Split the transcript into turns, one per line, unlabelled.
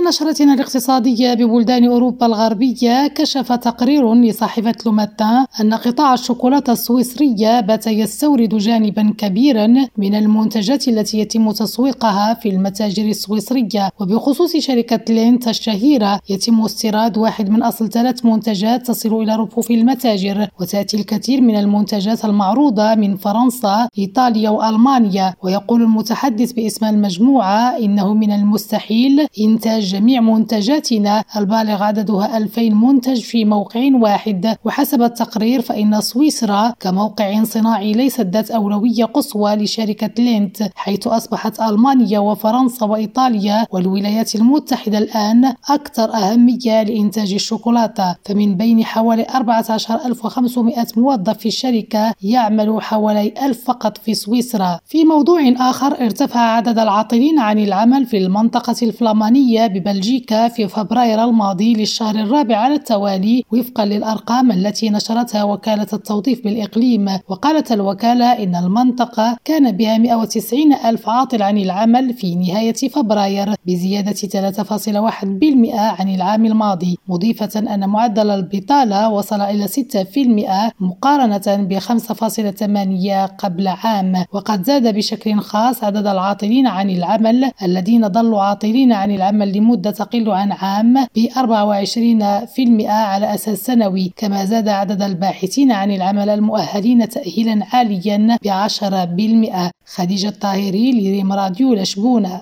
في نشرتنا الاقتصادية ببلدان أوروبا الغربية كشف تقرير لصحيفة لوماتان أن قطاع الشوكولاتة السويسرية بات يستورد جانبا كبيرا من المنتجات التي يتم تسويقها في المتاجر السويسرية. وبخصوص شركة لينت الشهيرة يتم استيراد واحد من أصل ثلاث منتجات تصل إلى رفوف المتاجر وتأتي الكثير من المنتجات المعروضة من فرنسا إيطاليا وألمانيا. ويقول المتحدث باسم المجموعة إنه من المستحيل إنتاج جميع منتجاتنا. البالغ عددها 2000 منتج في موقع واحد. وحسب التقرير فإن سويسرا كموقع صناعي ليست ذات أولوية قصوى لشركة لينت حيث أصبحت ألمانيا وفرنسا وإيطاليا والولايات المتحدة الآن أكثر أهمية لإنتاج الشوكولاتة. فمن بين حوالي 14500 موظف في الشركة يعمل حوالي 1000 فقط في سويسرا. في موضوع آخر ارتفع عدد العاطلين عن العمل في المنطقة الفلامانية ببلجيكا في فبراير الماضي للشهر الرابع على التوالي وفقا للأرقام التي نشرتها وكالة التوظيف بالإقليم. وقالت الوكالة إن المنطقة كان بها 190 ألف عاطل عن العمل في نهاية فبراير بزيادة 3.1% عن العام الماضي مضيفة أن معدل البطالة وصل إلى 6% مقارنة ب 5.8 قبل عام. وقد زاد بشكل خاص عدد العاطلين عن العمل الذين ظلوا عاطلين عن العمل لمدة تقل عن عام ب 24% على أساس سنوي كما زاد عدد الباحثين عن العمل المؤهلين تأهيلا عاليا ب 10% خديجة الطاهري لريم راديو لشبونة.